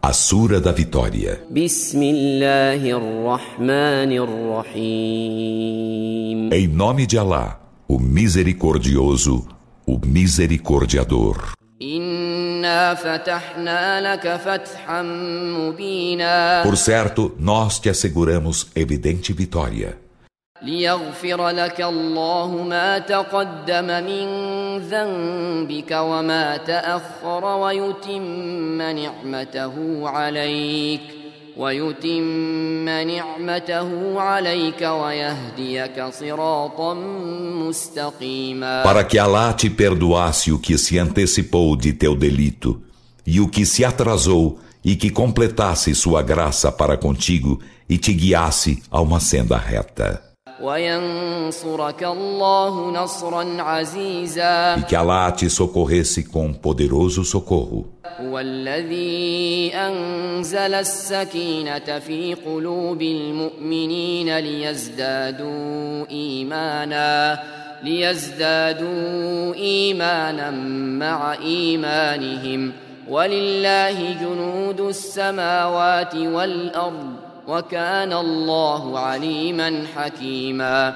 A Sura da Vitória. Em nome de Alá, o Misericordioso, o Misericordiador. Por certo, nós te asseguramos evidente vitória. ليغفر لك الله ما تقدم من ذنبك وما تأخر ويتم نعمته عليك ويتم نعمته عليك ويهديك صراطا مستقيما Para que Allah te perdoasse o que se antecipou de teu delito e o que se atrasou e que completasse sua graça para contigo e te guiasse a uma senda reta. E que Allah te socorresse com poderoso socorro. والذي أنزل السكينة في قلوب المؤمنين ليزدادوا إيمانا ليزدادوا إيمانا مع إيمانهم ولله جنود السماوات والأرض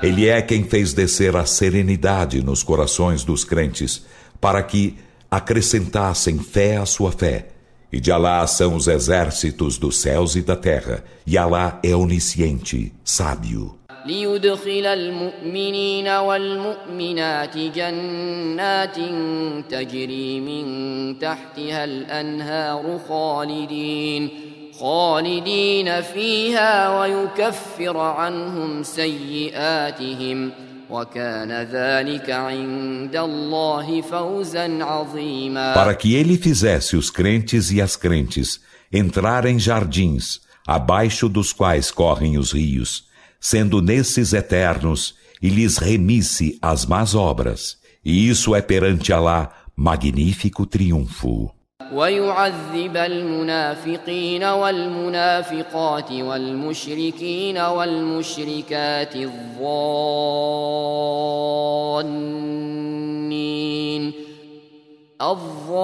Ele é quem fez descer a serenidade nos corações dos crentes, para que acrescentassem fé à sua fé. E de Alá são os exércitos dos céus e da terra, e Alá é onisciente, sábio. ليدخل المؤمنين والمؤمنات جنات تجري من تحتها الأنهار خالدين خالدين فيها ويكفر عنهم سيئاتهم وكان ذلك عند الله فوزا عظيما Para que ele fizesse os crentes e as crentes entrar em jardins, abaixo dos quais correm os rios, sendo nesses eternos, e lhes remisse as más obras. E isso é perante Alá magnífico triunfo. ويعذب المنافقين والمنافقات والمشركين والمشركات الظانين. الظانين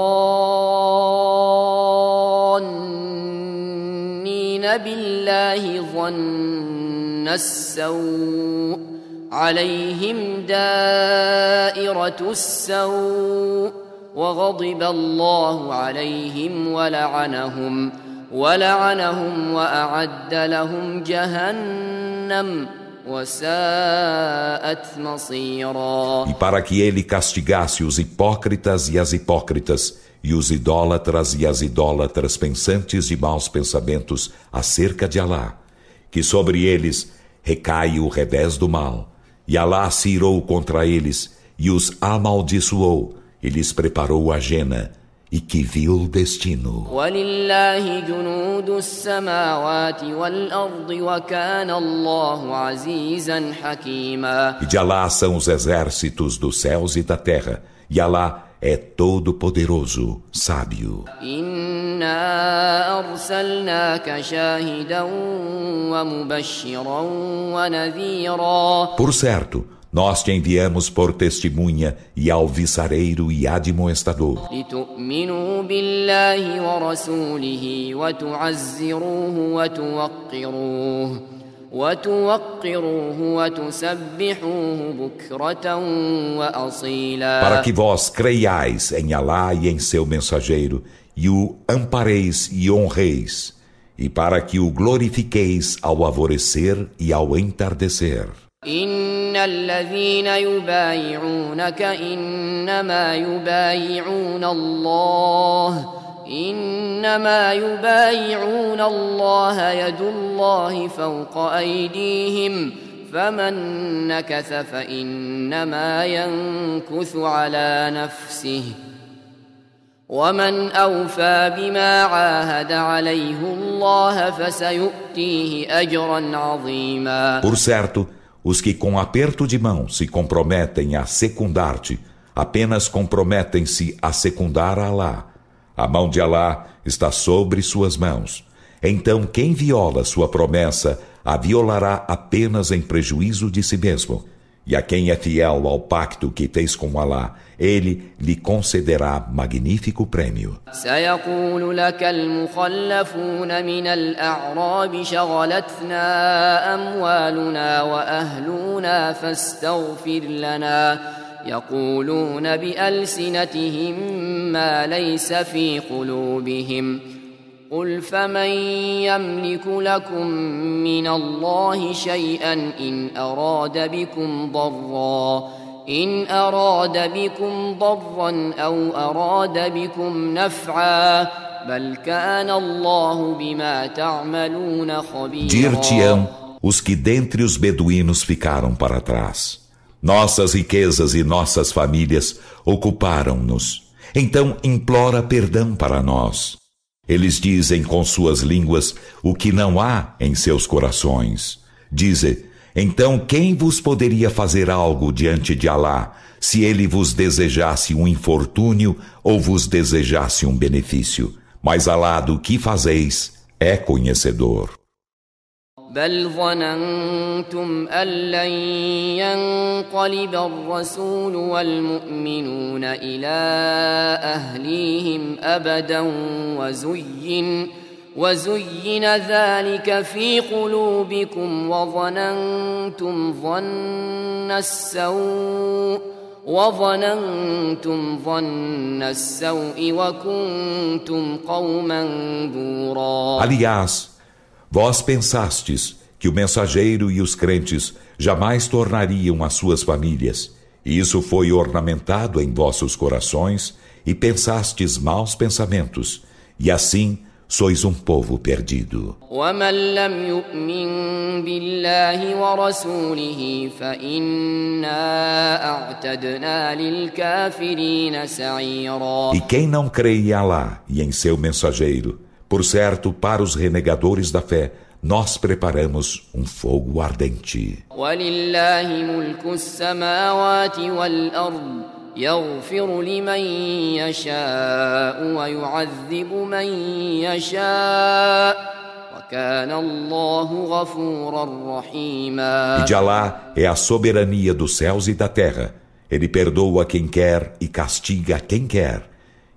بالله ظن السوء عليهم دائرة السوء. وغضب الله عليهم ولعنهم ولعنهم وأعد لهم جهنم E para que ele castigasse os hipócritas e as hipócritas, e os idólatras e as idólatras pensantes de maus pensamentos acerca de Alá, que sobre eles recai o revés do mal, e Alá se irou contra eles e os amaldiçoou, e lhes preparou a jena e que vil destino. E de Alá são os exércitos dos céus e da terra, e Alá é todo poderoso, sábio. Por certo, nós te enviamos por testemunha e alvissareiro e admoestador. Para que vós creiais em Alá e em seu mensageiro, e o ampareis e honreis, e para que o glorifiqueis ao alvorecer e ao entardecer. إن الذين يبايعونك إنما يبايعون الله إنما يبايعون الله يد الله فوق أيديهم فمن نكث فإنما ينكث على نفسه. ومن أوفى بما عاهد عليه الله فسيؤتيه أجرا عظيما. Por certo, Os que com aperto de mão se comprometem a secundar-te, apenas comprometem-se a secundar a Alá. A mão de Alá está sobre suas mãos. Então quem viola sua promessa, a violará apenas em prejuízo de si mesmo. E a quem é fiel ao pacto que fez com Alá, ele lhe concederá magnífico prêmio. يقولون بألسنتهم ما ليس في قلوبهم قل فمن يملك لكم من الله شيئا إن أراد بكم ضرًّا إن أراد بكم ضرا أو أراد بكم نفعا بل كان الله بما تعملون خبيرا Dir-te-ão os que dentre os beduínos ficaram para trás. Nossas riquezas e nossas famílias ocuparam-nos. Então implora perdão para nós. Eles dizem com suas línguas o que não há em seus corações. Dizem, então, quem vos poderia fazer algo diante de Alá, se ele vos desejasse um infortúnio ou vos desejasse um benefício? Mas Alá do que fazeis é conhecedor. بل ظننتم أن لن ينقلب الرسول والمؤمنون إلى أهليهم أبدا وزين وزين ذلك في قلوبكم وظننتم ظن السوء وظننتم ظن السوء وكنتم قوما بورا. Vós pensastes que o mensageiro e os crentes jamais tornariam as suas famílias. E isso foi ornamentado em vossos corações e pensastes maus pensamentos. E assim sois um povo perdido. E quem não crê em Alá e em seu mensageiro, por certo, para os renegadores da fé, nós preparamos um fogo ardente. يغفر لمن يشاء ويعذب من يشاء وكان الله غفورا رحيما E de Alá é a soberania dos céus e da terra. Ele perdoa quem quer e castiga quem quer.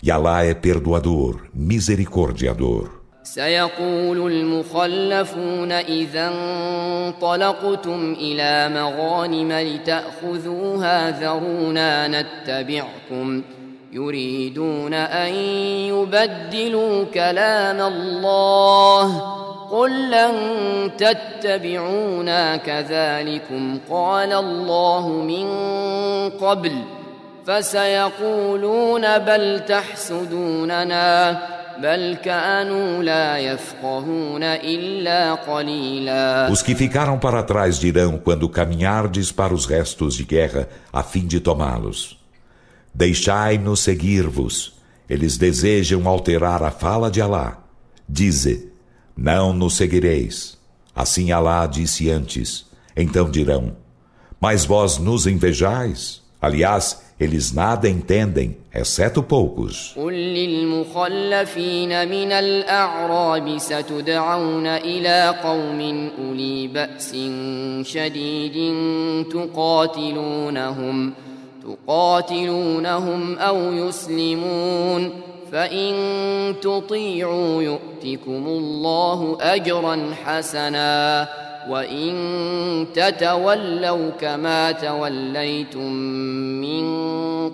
E Alá é perdoador, misericordiador. سيقول المخلفون إذا انطلقتم إلى مغانم لتأخذوها ذرونا نتبعكم يريدون أن يبدلوا كلام الله. قل لن تتبعونا كذلكم. قال الله من قبل. فسيقولون بل تحسدوننا Os que ficaram para trás dirão quando caminhardes para os restos de guerra a fim de tomá-los. Deixai-nos seguir-vos. Eles desejam alterar a fala de Alá. Dize, não nos seguireis. Assim Alá disse antes. Então dirão, mas vós nos invejais? Aliás, eles nada entendem, exceto poucos. قل للمخلفين من الأعراب ستدعون إلى قوم أولي بأس شديد تقاتلونهم تقاتلونهم أو يسلمون فإن تطيعوا يؤتكم الله أجرا حسنا وإن تتولوا كما توليتم من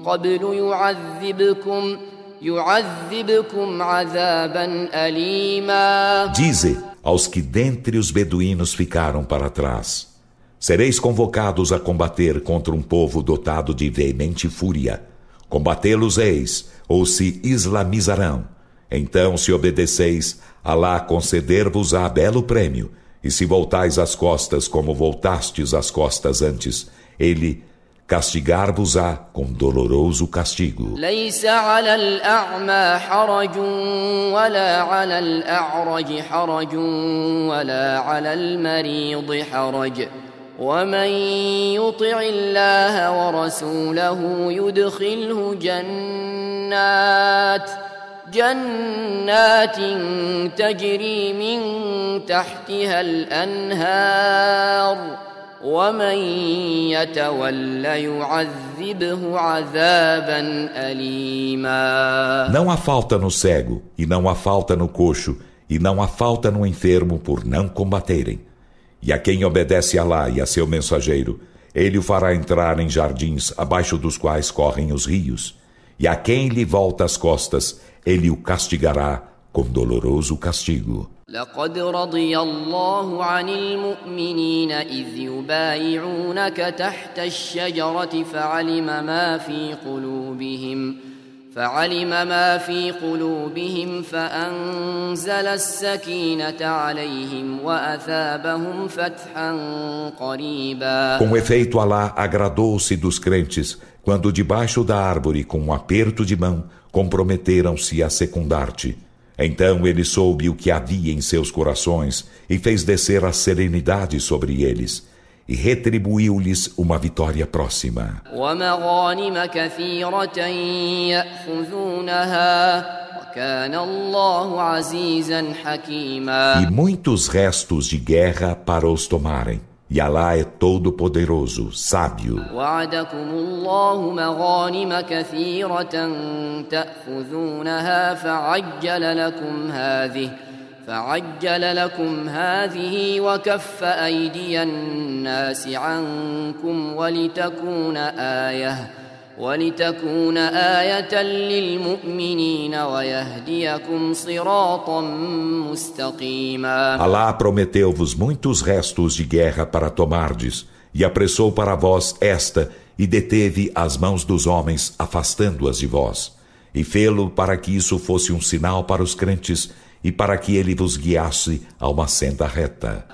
قبل يعذبكم يعذبكم عذابا أليما Dize aos que dentre os beduínos ficaram para trás Sereis convocados a combater contra um povo dotado de veemente fúria. Combatê-los-eis, ou se islamizarão. Então, se obedeceis, Alá conceder-vos-á belo prêmio, e se voltais as costas como voltastes as costas antes, ele castigar-vos-á com doloroso castigo. ليس على الأعمى حرج ولا على الأعرج حرج ولا على المريض حرج ومن يطع الله ورسوله يدخله جنات جنات تجري من تحتها الأنهار Não há falta no cego, e não há falta no coxo, e não há falta no enfermo por não combaterem. E a quem obedece a Alá e a seu mensageiro, ele o fará entrar em jardins abaixo dos quais correm os rios. E a quem lhe volta as costas, ele o castigará com doloroso castigo. لقد رضي الله عن المؤمنين إذ يبايعونك تحت الشجرة فعلم ما في قلوبهم فعلم ما في قلوبهم فأنزل السكينة عليهم وأثابهم فتحا قريبا Com efeito, Alá agradou-se dos crentes quando debaixo da árvore, com um aperto de mão, comprometeram-se a secundar-te. Então ele soube o que havia em seus corações e fez descer a serenidade sobre eles e retribuiu-lhes uma vitória próxima. E muitos restos de guerra para os tomarem. E Alá é todo poderoso, sábio. وعدكم الله مغانم كثيرة تأخذونها فعجل لكم هذه فعجل لكم هذه وكف أيدي الناس عنكم ولتكون آيةً ولتكون آية للمؤمنين ويهديكم صراطا مستقيما Alá prometeu-vos muitos restos de guerra para tomardes e apressou para vós esta e deteve as mãos dos homens afastando-as de vós e fê-lo para que isso fosse um sinal para os crentes e para que ele vos guiasse a uma senda reta.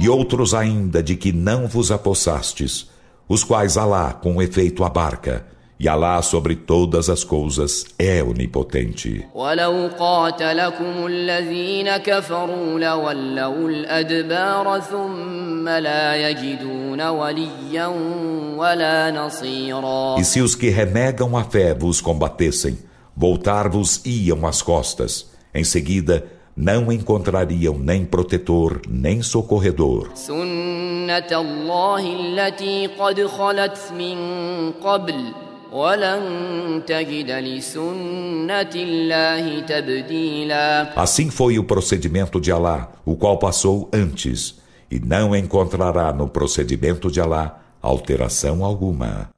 E outros ainda de que não vos apossastes, os quais Alá com efeito abarca, e Alá sobre todas as coisas é onipotente. E se os que renegam a fé vos combatessem, voltar-vos-iam as costas. Em seguida, não encontrariam nem protetor, nem socorredor. Assim foi o procedimento de Alá, o qual passou antes, e não encontrará no procedimento de Alá alteração alguma.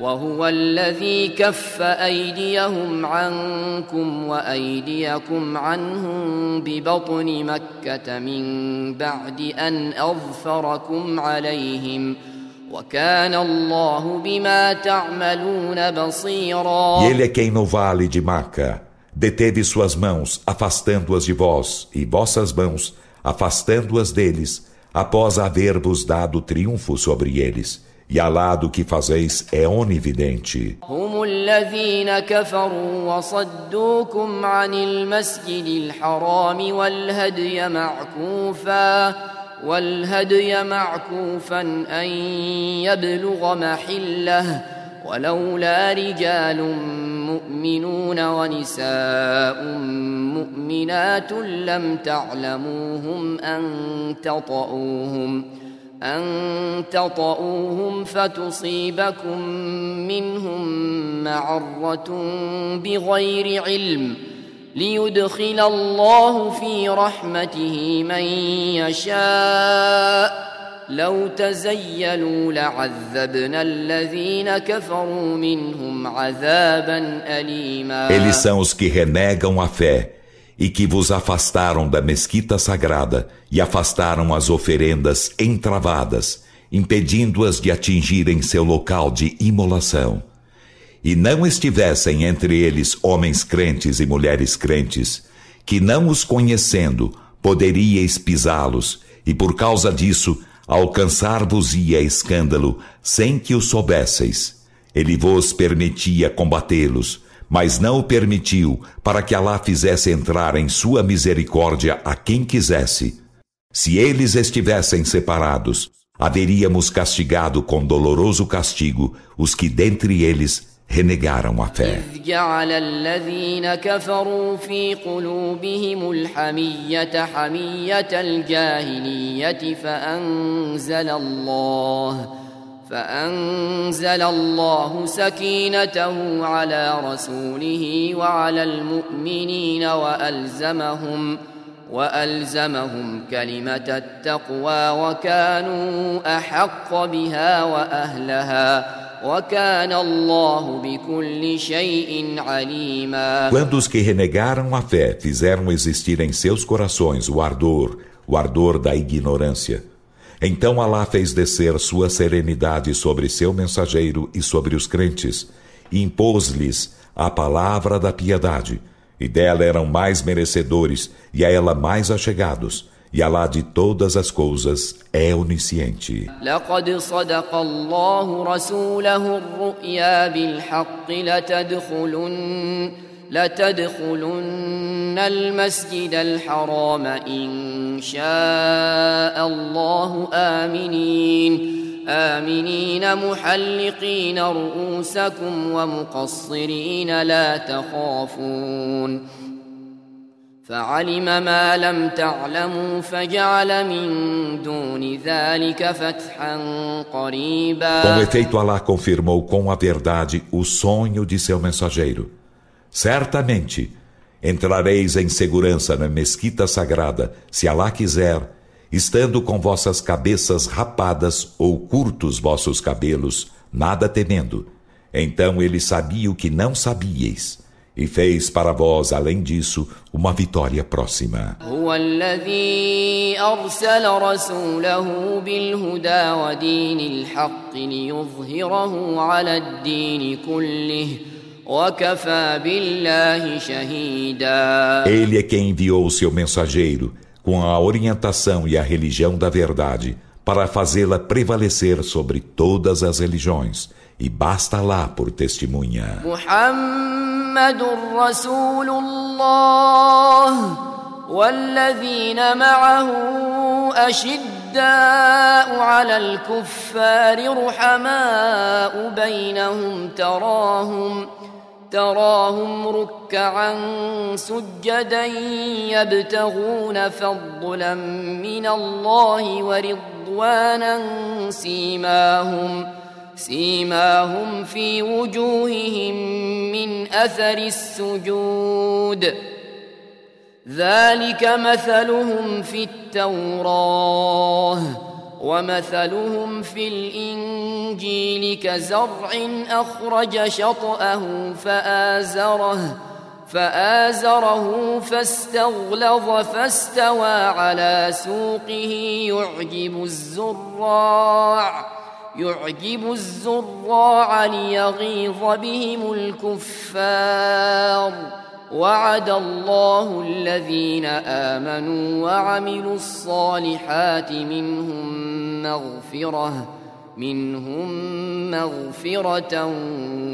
وهو الذي كف أيديهم عنكم وأيديكم عنهم ببطن مكة من بعد أن أظفركم عليهم وكان الله بما تعملون بصيرا E ele é quem no vale de Maca deteve suas mãos afastando-as de vós e vossas mãos afastando-as deles após haver-vos dado triunfo sobre eles. E Alá do que fazeis é onividente. هم الذين كفروا وصدوكم عن المسجد الحرام والهدي معكوفا والهدي معكوفا أن يبلغ محله ولولا رجال مؤمنون ونساء مؤمنات لم تعلموهم أن تطؤوهم أن تطؤوهم فتصيبكم منهم معرة بغير علم. ليدخل الله في رحمته من يشاء لو تزيلوا لعذبنا الذين كفروا منهم عذابا أليما Eles são os que renegam a fé e que vos afastaram da mesquita sagrada e afastaram as oferendas entravadas, impedindo-as de atingirem seu local de imolação. E não estivessem entre eles homens crentes e mulheres crentes, que não os conhecendo poderíeis pisá-los, e por causa disso alcançar-vos-ia escândalo sem que o soubesseis. Ele vos permitia combatê-los, mas não o permitiu para que Alá fizesse entrar em sua misericórdia a quem quisesse. Se eles estivessem separados, haveríamos castigado com doloroso castigo os que dentre eles renegaram a fé. جعل الذين كفروا في قلوبهم الحمية حمية الجاهلية فأنزل الله فأنزل الله سكينته على رسوله وعلى المؤمنين وألزمهم وألزمهم كلمة التقوى وكانوا أحق بها وأهلها Quando os que renegaram a fé fizeram existir em seus corações o ardor, o ardor da ignorância, então Alá fez descer sua serenidade sobre seu mensageiro e sobre os crentes, e impôs-lhes a palavra da piedade, e dela eram mais merecedores e a ela mais achegados. E Alá de todas as coisas é onisciente. لقد صدق الله رسوله الرؤيا بالحق لتدخلن لتدخلن المسجد الحرام إن شاء الله آمنين آمنين محلقين رؤوسكم ومقصرين لا تخافون فعلم ما لم تعلموا فجعل من دون ذلك فتحا قريبا Com efeito, Allah confirmou com a verdade o sonho de seu mensageiro. Certamente, entrareis em segurança na mesquita sagrada, se Allah quiser, estando com vossas cabeças rapadas ou curtos vossos cabelos, nada temendo. Então ele sabia o que não sabíeis e fez para vós, além disso, uma vitória próxima. Ele é quem enviou o seu mensageiro com a orientação e a religião da verdade para fazê-la prevalecer sobre todas as religiões e basta lá por testemunha. محمد رسول الله والذين معه أشداء على الكفار رحماء بينهم تراهم تراهم ركعا سجدا يبتغون فضلا من الله ورضوانا سيماهم. سيماهم في وجوههم من أثر السجود. ذلك مثلهم في التوراه ومثلهم في الإنجيل كزرع أخرج شطأه فآزره فآزره فاستغلظ فاستوى على سوقه يعجب الزراع. يعجب الزراع ليغيظ بهم الكفار. وعد الله الذين آمنوا وعملوا الصالحات منهم مغفرة منهم مغفرة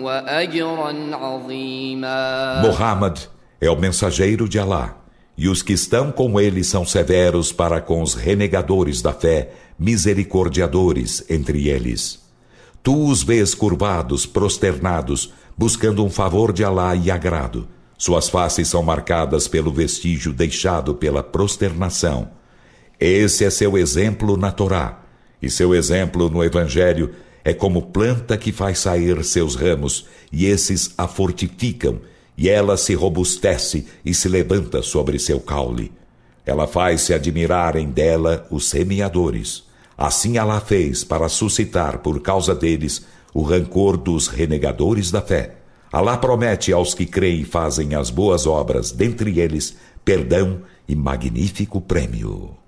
وأجرا عظيما. Muhammad é o mensageiro de Allah e os que estão com ele são severos para com os renegadores da fé misericordiadores entre eles. Tu os vês curvados, prosternados, buscando um favor de Alá e agrado. Suas faces são marcadas pelo vestígio deixado pela prosternação. Esse é seu exemplo na Torá, e seu exemplo no Evangelho é como planta que faz sair seus ramos, e esses a fortificam, e ela se robustece e se levanta sobre seu caule. Ela faz-se admirarem dela os semeadores. Assim ela fez para suscitar por causa deles o rancor dos renegadores da fé. Alá promete aos que creem e fazem as boas obras, dentre eles, perdão e magnífico prêmio.